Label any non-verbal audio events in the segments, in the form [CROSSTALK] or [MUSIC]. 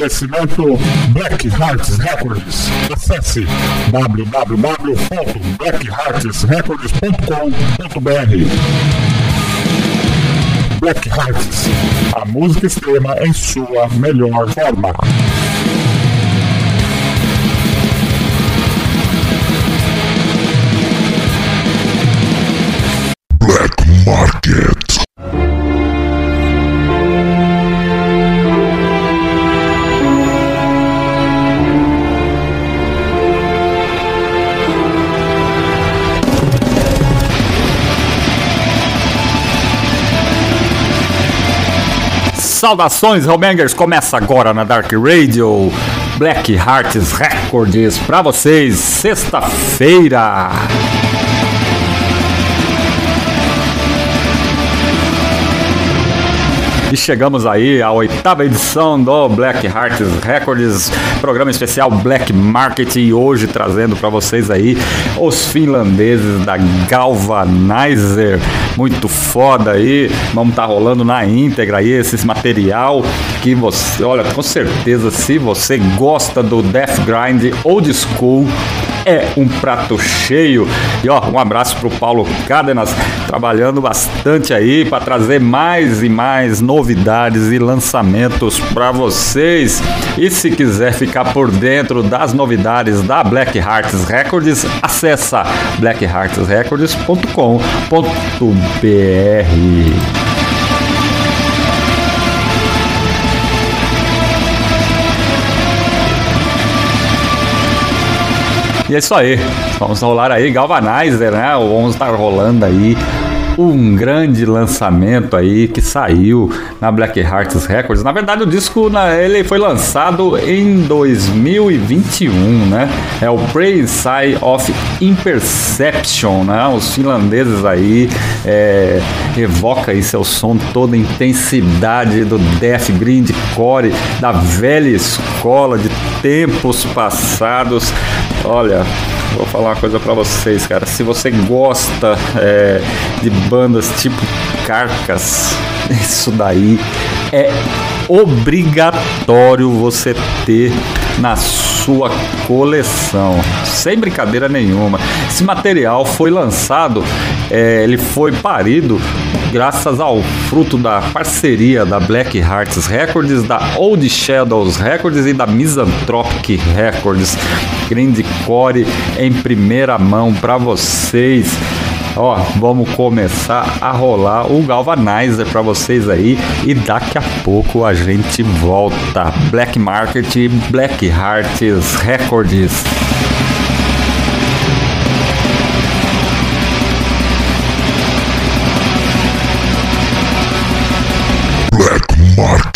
Oferecimento Black Hearts Records. Acesse www.blackheartsrecords.com.br. Black Hearts, a música extrema em sua melhor forma. Black Market. Saudações, Homengers! Começa agora na Dark Radio Black Hearts Records pra vocês, sexta-feira. E chegamos aí à oitava edição do Black Hearts Records, programa especial Black Market e hoje trazendo para vocês aí os finlandeses da Galvanizer, muito foda aí, vamos estar tá rolando na íntegra aí esse material que você, olha, com certeza se você gosta do Death Grind Old School, é um prato cheio. E ó, um abraço pro Paulo Cárdenas, trabalhando bastante aí para trazer mais e mais novidades e lançamentos para vocês. E se quiser ficar por dentro das novidades da Black Hearts Records, acessa blackheartsrecords.com.br. E é isso aí. Vamos rolar aí Galvanizer, né? Vamos estar rolando aí um grande lançamento aí que saiu na Black Hearts Records. Na verdade, o disco ele foi lançado em 2021, né? É o Pray Sigh of Imperception, né? Os finlandeses aí é, evoca aí seu som toda a intensidade do death grindcore da velha escola de tempos passados. Olha, vou falar uma coisa para vocês, cara. Se você gosta é, de bandas tipo Carcas, [LAUGHS] isso daí é obrigatório você ter na sua coleção, sem brincadeira nenhuma. Esse material foi lançado, é, ele foi parido graças ao fruto da parceria da Black Hearts Records, da Old Shadows Records e da Misanthropic Records. Grindcore em primeira mão para vocês. Ó, vamos começar a rolar o Galvanizer para vocês aí e daqui a pouco a gente volta. Black Market, Black Hearts Records. Black Market.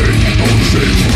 Stay on safe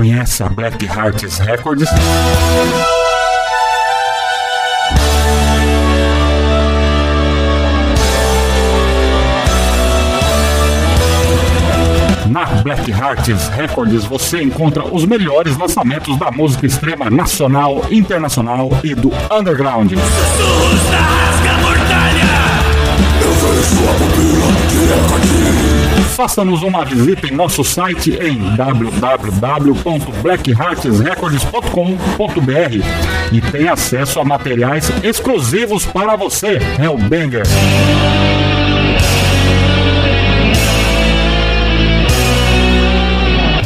conhece a Black Hearts Records? Na Black Hearts Records você encontra os melhores lançamentos da música extrema nacional, internacional e do underground. Faça-nos uma visita em nosso site em www.blackheartsrecords.com.br e tenha acesso a materiais exclusivos para você, Hellbanger.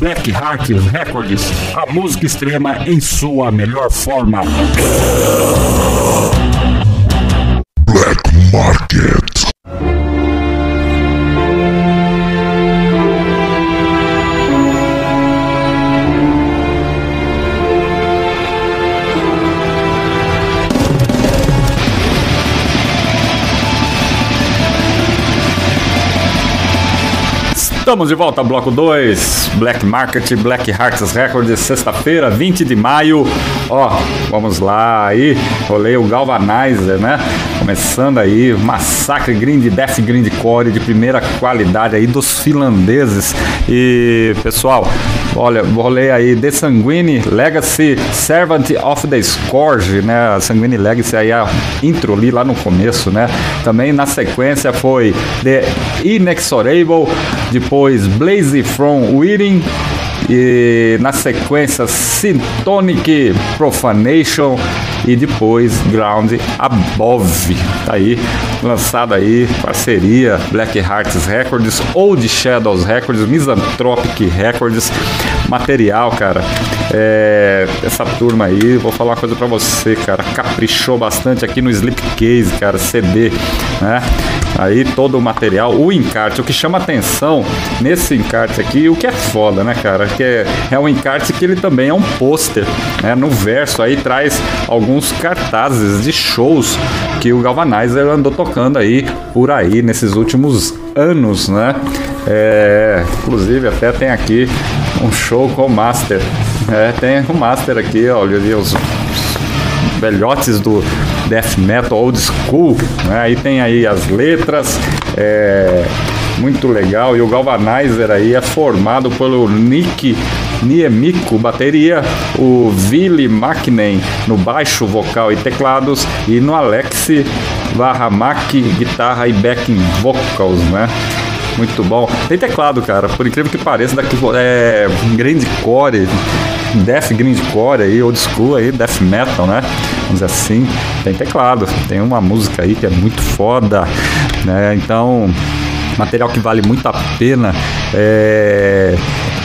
Black Hearts Records, a música extrema em sua melhor forma. Black Market. Estamos de volta, bloco 2, Black Market, Black Hearts Records, sexta-feira, 20 de maio. Ó, vamos lá aí, rolei o Galvanizer, né? Começando aí, massacre grind, death grindcore de primeira qualidade aí dos finlandeses. E, pessoal, olha, rolei aí The Sanguine Legacy Servant of the Scourge, né? A Sanguine Legacy aí, a intro ali lá no começo, né? Também na sequência foi The Inexorable, depois Blaze from Within e na sequência Syntonic Profanation e depois Ground Above. Tá aí, lançado aí, parceria Black Hearts Records, Old Shadows Records, Misanthropic Records, material, cara. É, essa turma aí, vou falar uma coisa pra você, cara, caprichou bastante aqui no Slipcase, cara, CD, né? Aí todo o material, o encarte, o que chama atenção nesse encarte aqui, o que é foda, né, cara? Que é, é um encarte que ele também é um pôster, né? No verso aí traz alguns cartazes de shows que o Galvanizer andou tocando aí por aí nesses últimos anos, né? É, inclusive até tem aqui um show com o Master. É, tem o Master aqui, olha ali os velhotes do death metal old school, né? Aí tem aí as letras, é, muito legal. E o Galvanizer aí é formado pelo Nick Niemico, bateria, o Vili Makinen no baixo, vocal e teclados, e no Alex Varramak, guitarra e backing vocals, né? Muito bom. Tem teclado, cara, por incrível que pareça, daqui é grindcore, death grindcore aí, old school aí, death metal, né? Vamos dizer assim. Tem teclado, tem uma música aí que é muito foda, né? Então, material que vale muito a pena. É...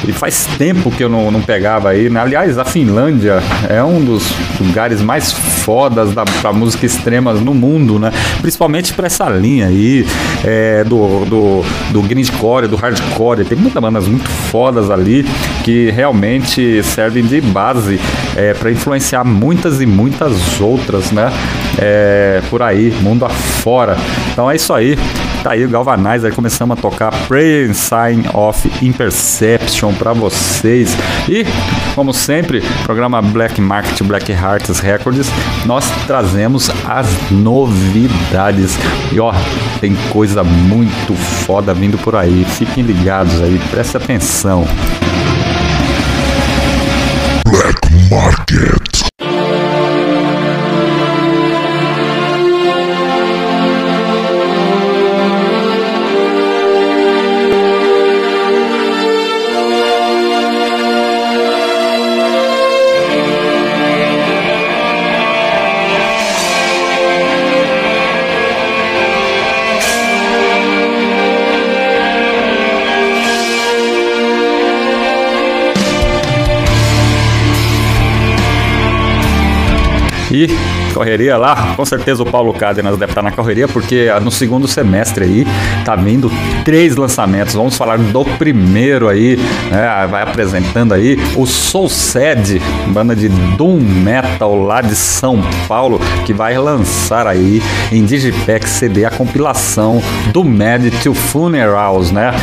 E faz tempo que eu não, não pegava aí. Né? Aliás, a Finlândia é um dos lugares mais fodas da, pra música extremas no mundo, né? Principalmente pra essa linha aí é, do, do, do grindcore, do hardcore. Tem muitas bandas muito fodas ali que realmente servem de base é, para influenciar muitas e muitas outras, né? É, por aí, mundo afora. Então é isso aí. Tá aí o Galvanizer, começamos a tocar Prayer Sign of Imperception para vocês. E, como sempre, programa Black Market Black Hearts Records, nós trazemos as novidades. E ó, tem coisa muito foda vindo por aí. Fiquem ligados aí, preste atenção. Black Market. E correria lá. Com certeza o Paulo Cádenas deve estar na correria, porque no segundo semestre aí tá vindo três lançamentos. Vamos falar do primeiro aí, né? Vai apresentando aí o Soul Sad, banda de Doom Metal lá de São Paulo, que vai lançar aí em Digipack CD a compilação do Mad to Funerals, né?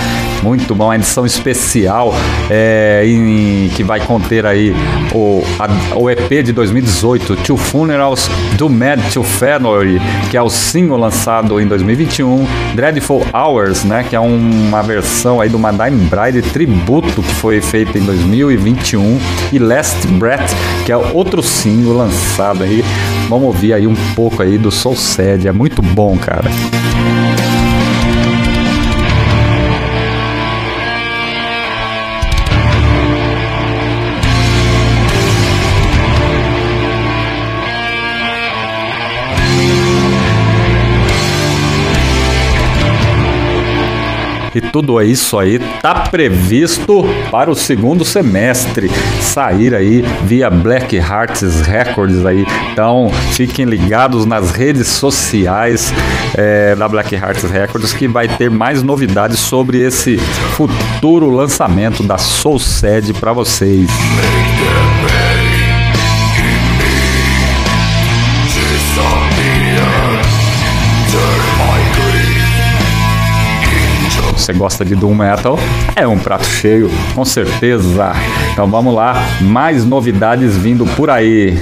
Muito bom, a edição especial é, em, que vai conter aí o, a, o EP de 2018, Two Funerals do Mad to Family, que é o single lançado em 2021, Dreadful Hours, né, que é uma versão aí do Madame Bride tributo que foi feito em 2021 e Last Breath, que é outro single lançado aí. Vamos ouvir aí um pouco aí do Soul Sad, é muito bom, cara. E tudo isso aí tá previsto para o segundo semestre sair aí via Black Hearts Records aí. Então fiquem ligados nas redes sociais é, da Black Hearts Records que vai ter mais novidades sobre esse futuro lançamento da Soul Sede para vocês. Você gosta de Doom Metal, é um prato cheio, com certeza. Então vamos lá, mais novidades vindo por aí.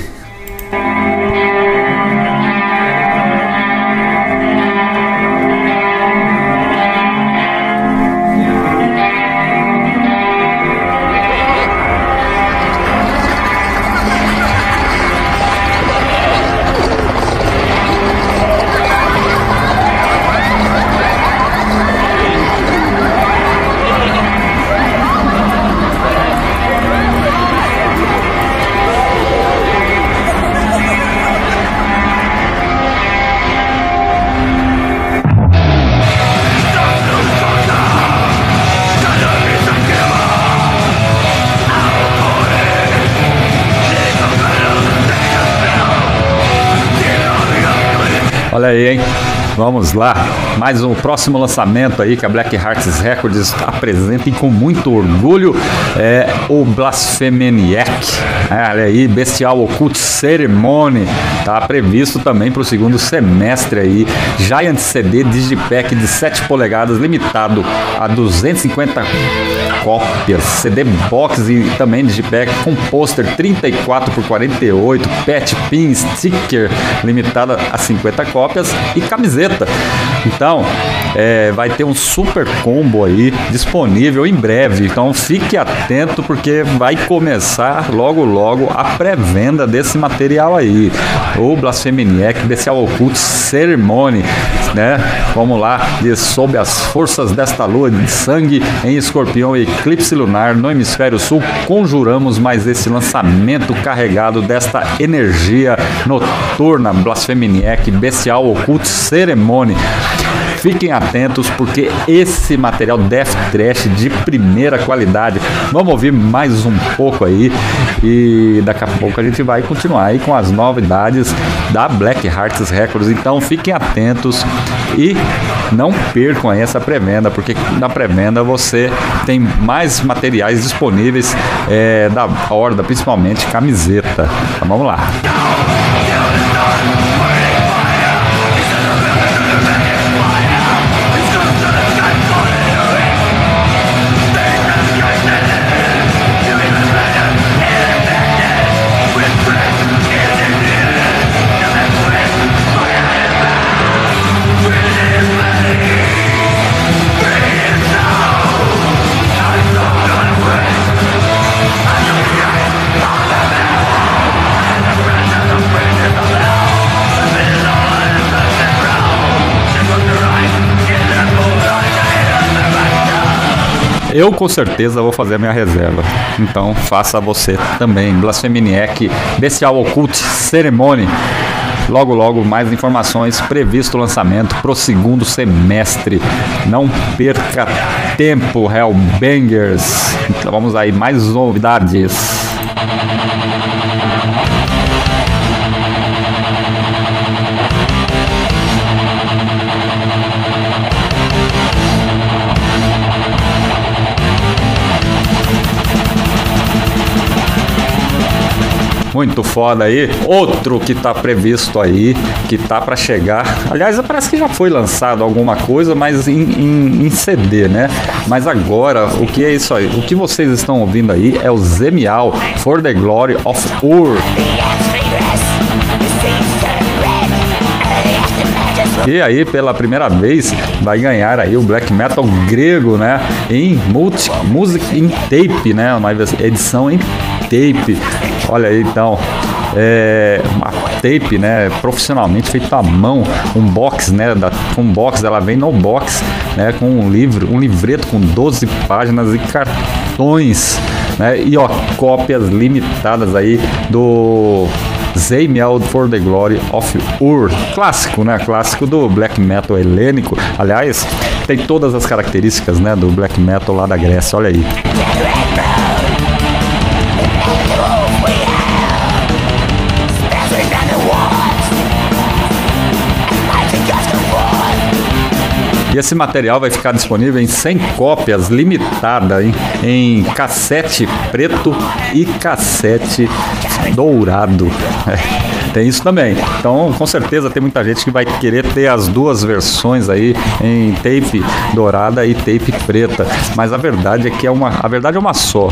Aí, hein? Vamos lá, mais um próximo lançamento aí que a Black Hearts Records apresenta e com muito orgulho é o Blasphemaniac. É, olha aí, Bestial Occult Ceremony. Tá previsto também para o segundo semestre aí. Giant CD Digipack de 7 polegadas, limitado a 250 cópias, CD box e também digipack com pôster 34 por 48, pet pin, sticker limitada a 50 cópias e camiseta. Então, é, vai ter um super combo aí disponível em breve. Então, fique atento porque vai começar logo logo a pré-venda desse material aí. O Blasphemaniac Bestial Occult Ceremony, né? Vamos lá, de sob as forças desta lua de sangue em escorpião e eclipse lunar no hemisfério sul, conjuramos mais esse lançamento carregado desta energia noturna Blasphemaniac Bestial Occult Ceremony. Fiquem atentos porque esse material Death Trash de primeira qualidade. Vamos ouvir mais um pouco aí e daqui a pouco a gente vai continuar aí com as novidades da Black Hearts Records. Então fiquem atentos e não percam aí essa pré-venda, porque na pré-venda você tem mais materiais disponíveis é, da horda, principalmente camiseta. Então vamos lá. Eu com certeza vou fazer a minha reserva. Então faça você também. Blasphemaniac, Bestial Occult Ceremony. Logo, logo, mais informações. Previsto o lançamento pro segundo semestre. Não perca tempo, Hellbangers. Então vamos aí, mais novidades. Muito foda aí. Outro que tá previsto aí, que tá para chegar. Aliás, parece que já foi lançado alguma coisa, mas em, em, em, CD, né? Mas agora, o que é isso aí? O que vocês estão ouvindo aí é o Zemial For the Glory of Ur. E aí, pela primeira vez, vai ganhar aí o black metal grego, né? Em multi, music in tape, né? Uma edição em tape. Olha aí, então, é, uma tape, né, profissionalmente feito à mão, um box, né, da, um box, ela vem no box, né, com um livro, um livreto com 12 páginas e cartões, né, e ó, cópias limitadas aí do Zemiel for the Glory of Ur. Clássico, né? Clássico do black metal helênico. Aliás, tem todas as características, né, do black metal lá da Grécia. Olha aí. E esse material vai ficar disponível em 100 cópias limitadas em, em cassete preto e cassete dourado. É. Tem isso também. Então, com certeza tem muita gente que vai querer ter as duas versões aí em tape dourada e tape preta. Mas a verdade é que é uma, a verdade é uma só.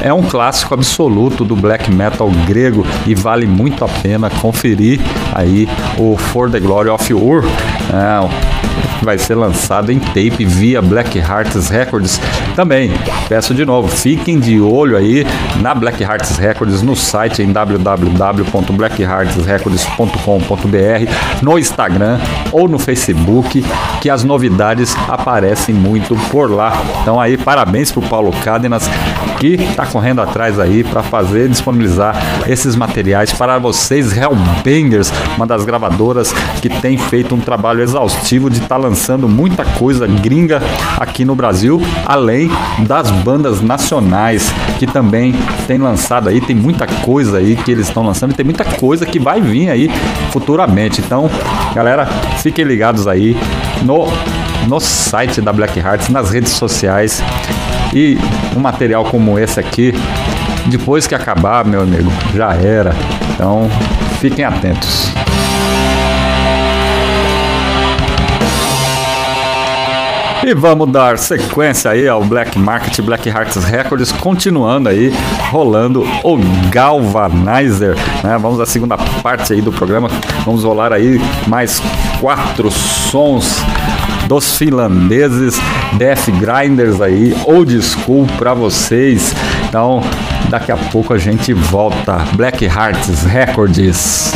É um clássico absoluto do black metal grego e vale muito a pena conferir aí o For the Glory of Ur. É, vai ser lançado em tape via Black Hearts Records também. Peço de novo, fiquem de olho aí na Black Hearts Records no site em www.blackheartsrecords.com.br, no Instagram ou no Facebook, que as novidades aparecem muito por lá. Então aí parabéns pro Paulo Cádenas que está correndo atrás aí para fazer disponibilizar esses materiais para vocês Hellbangers, uma das gravadoras que tem feito um trabalho exaustivo de estar tá lançando muita coisa gringa aqui no Brasil, além das bandas nacionais que também tem lançado aí, tem muita coisa aí que eles estão lançando e tem muita coisa que vai vir aí futuramente. Então, galera, fiquem ligados aí no no site da Black Hearts, nas redes sociais. E um material como esse aqui, depois que acabar, meu amigo, já era. Então, fiquem atentos. E vamos dar sequência aí ao Black Market Black Hearts Records, continuando aí, rolando o Galvanizer, né? Vamos à segunda parte aí do programa, vamos rolar aí mais quatro sons dos finlandeses, Death Grinders aí, old school para vocês. Então, daqui a pouco a gente volta. Black Hearts Records.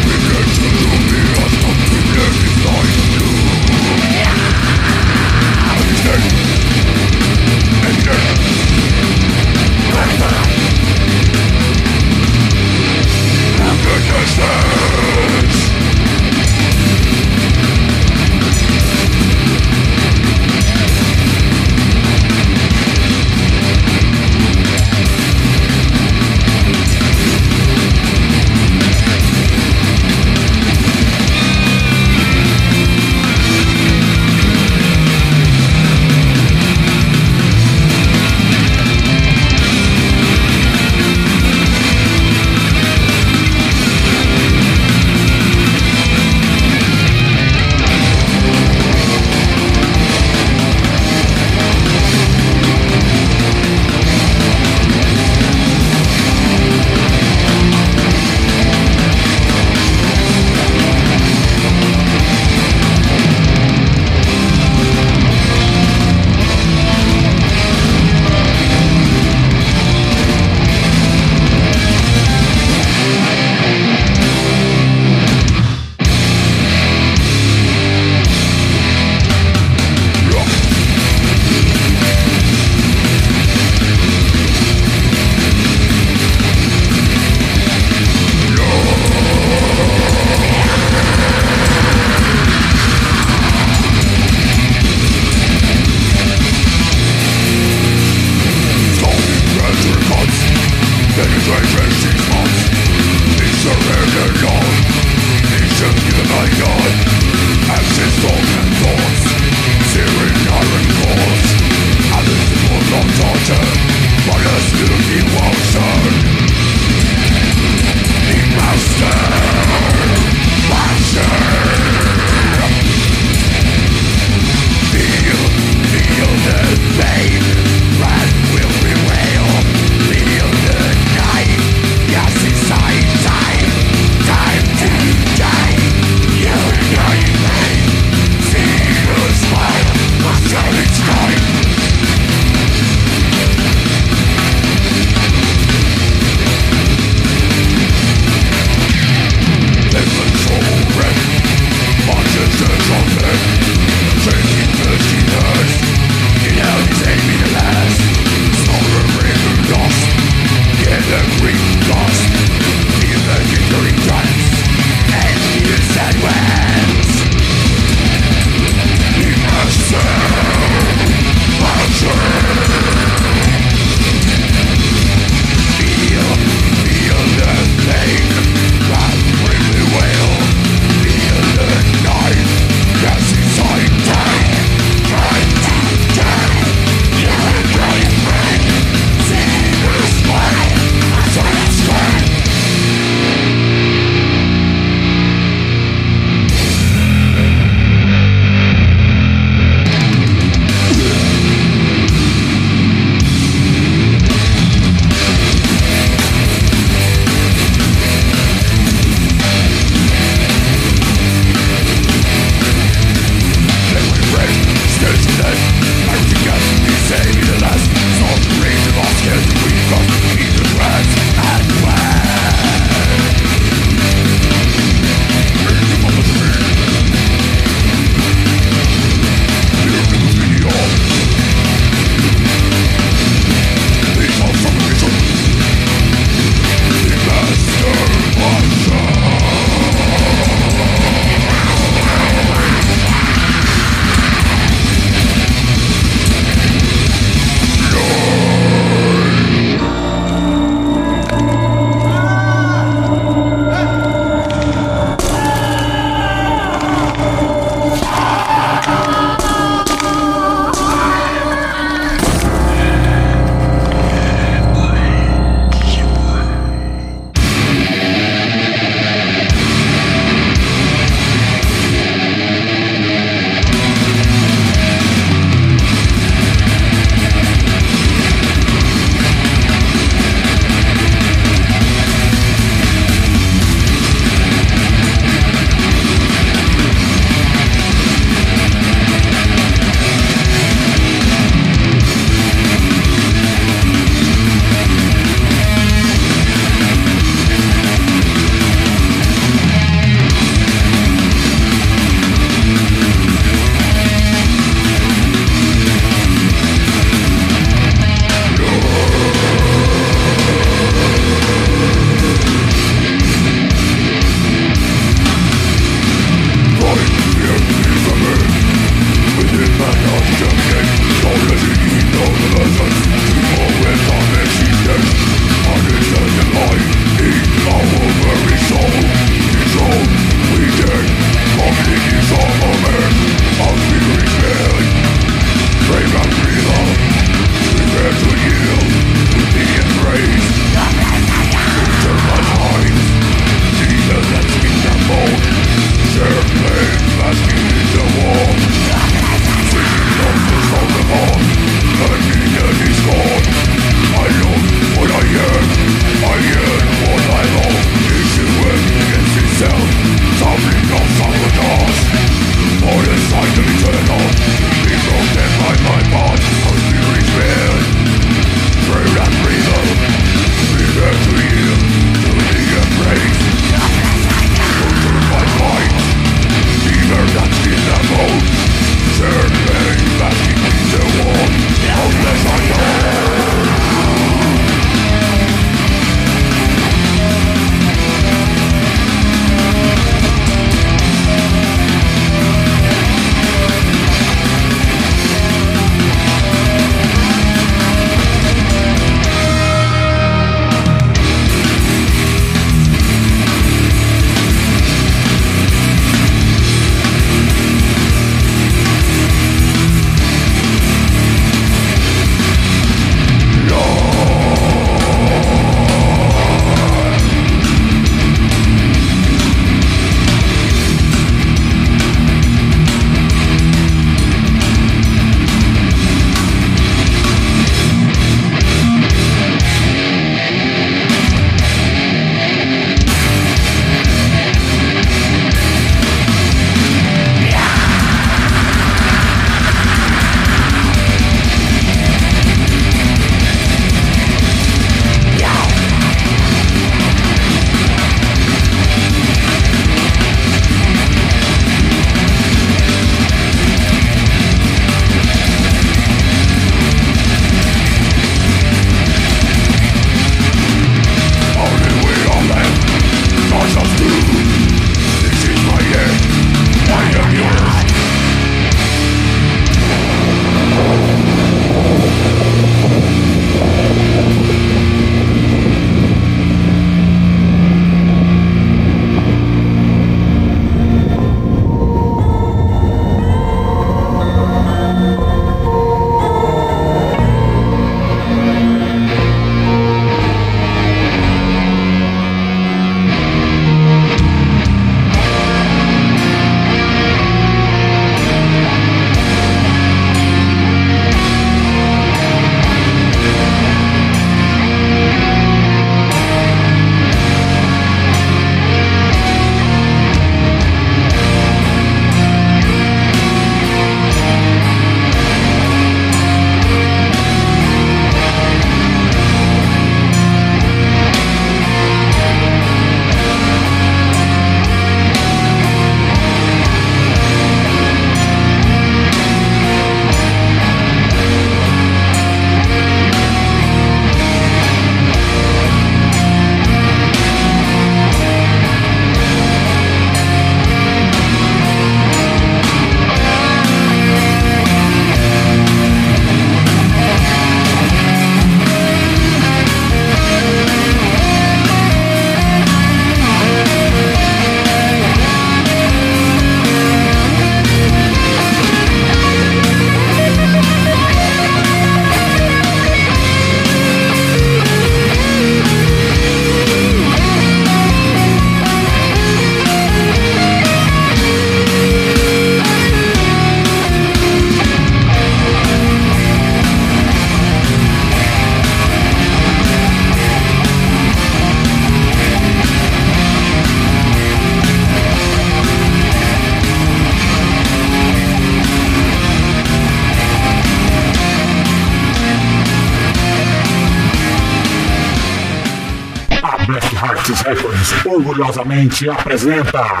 Orgulhosamente apresenta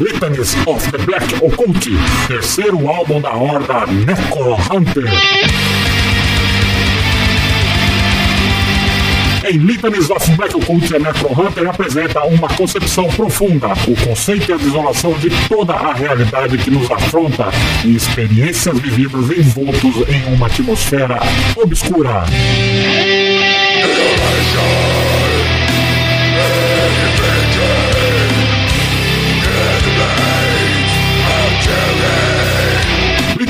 Litanies of the Black Occult, terceiro álbum da horda Necro Hunter. Em Litanies of Black Occult, a Necro Hunter apresenta uma concepção profunda, o conceito e a desolação de toda a realidade que nos afronta e experiências vividas envoltos em uma atmosfera obscura.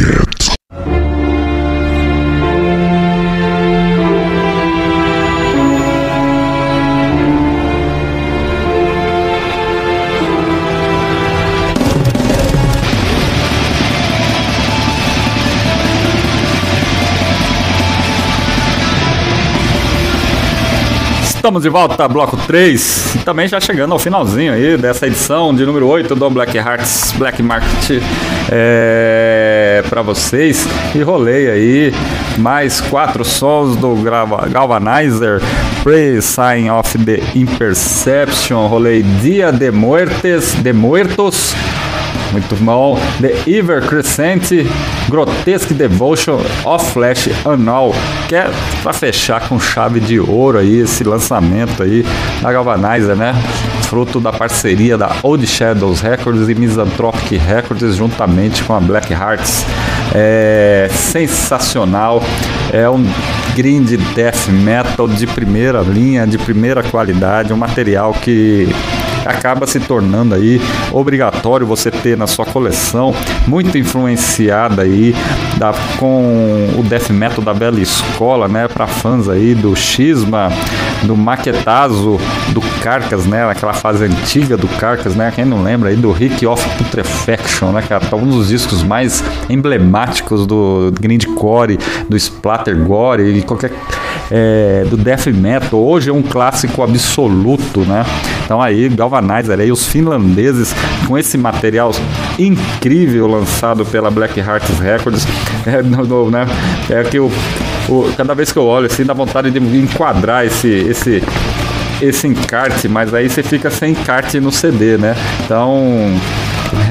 Market. Estamos de volta, bloco 3, e também já chegando ao finalzinho aí dessa edição de número 8 do Black Hearts Black Market é, para vocês. E rolei aí mais quatro sons do Galvanizer, Pray Sign of the Imperception, rolei Dia de Muertes, de Muertos, muito bom. The Ever Crescent, Grotesque Devotion of Flash Anal, que é pra fechar com chave de ouro aí esse lançamento aí da Galvanizer, né? Fruto da parceria da Old Shadows Records e Misanthropic Records juntamente com a Black Hearts. É sensacional, é um grind death metal de primeira linha, de primeira qualidade, um material que acaba se tornando aí obrigatório você ter na sua coleção, muito influenciada aí da, com o death metal da bela escola, né, para fãs aí do Xisma, do Maquetazo, do Carcas, né, aquela fase antiga do Carcas, né, quem não lembra aí do Rick of Putrefaction, né, cara, um dos discos mais emblemáticos do grindcore, do splattergore e qualquer é, do death metal, hoje é um clássico absoluto, né? Então aí, Galvanizer aí, os finlandeses com esse material incrível lançado pela Black Hearts Records, é, no- no- né? é que o- cada vez que eu olho assim, dá vontade de enquadrar esse, esse, esse encarte, mas aí você fica sem encarte no CD, né? Então [LAUGHS]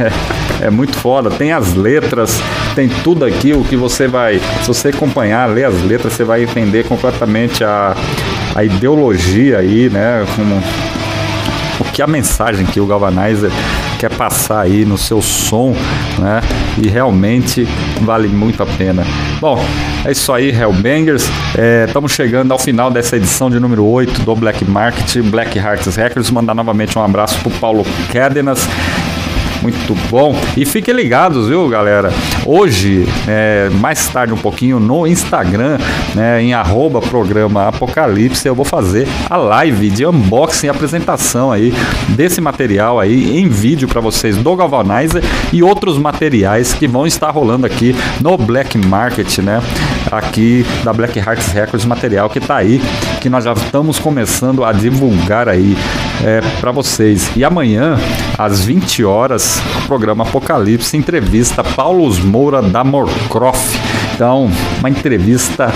é, é muito foda. Tem as letras, tem tudo aqui o que você vai. Se você acompanhar, ler as letras, você vai entender completamente a, a ideologia aí, né? Como, que a mensagem que o Galvanizer quer passar aí no seu som, né? E realmente vale muito a pena. Bom, é isso aí, Hellbangers. Estamos chegando ao final dessa edição de número 8 do Black Market, Black Hearts Records. Mandar novamente um abraço pro Paulo Cárdenas. Muito bom. E fiquem ligados, viu, galera? Hoje, é, mais tarde um pouquinho, no Instagram, né, em arroba programa Apocalipse, eu vou fazer a live de unboxing e apresentação aí desse material aí em vídeo para vocês do Galvanizer e outros materiais que vão estar rolando aqui no Black Market, né? Aqui da Black Hearts Records, material que tá aí, que nós já estamos começando a divulgar aí é, para vocês. E amanhã, às 20 horas, o programa Apocalipse entrevista Paulo Moura da Morcroft. Então, uma entrevista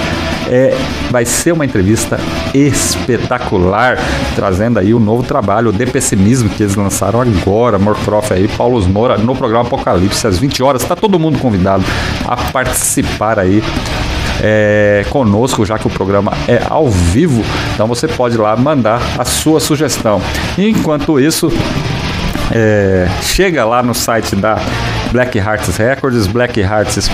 é, vai ser uma entrevista espetacular, trazendo aí o novo trabalho, De Pessimismo, que eles lançaram agora, Morcroft aí, Paulo Moura, no programa Apocalipse, às 20 horas. Está todo mundo convidado a participar aí é, conosco, já que o programa é ao vivo. Então você pode lá mandar a sua sugestão. Enquanto isso, é, chega lá no site da Black Hearts Records, Black Hearts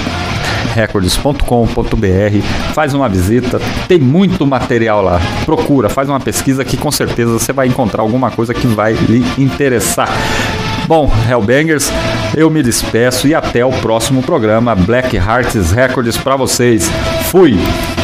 records.com.br, faz uma visita, tem muito material lá. Procura, faz uma pesquisa que com certeza você vai encontrar alguma coisa que vai lhe interessar. Bom, Hellbangers, eu me despeço e até o próximo programa Black Hearts Records para vocês. Fui!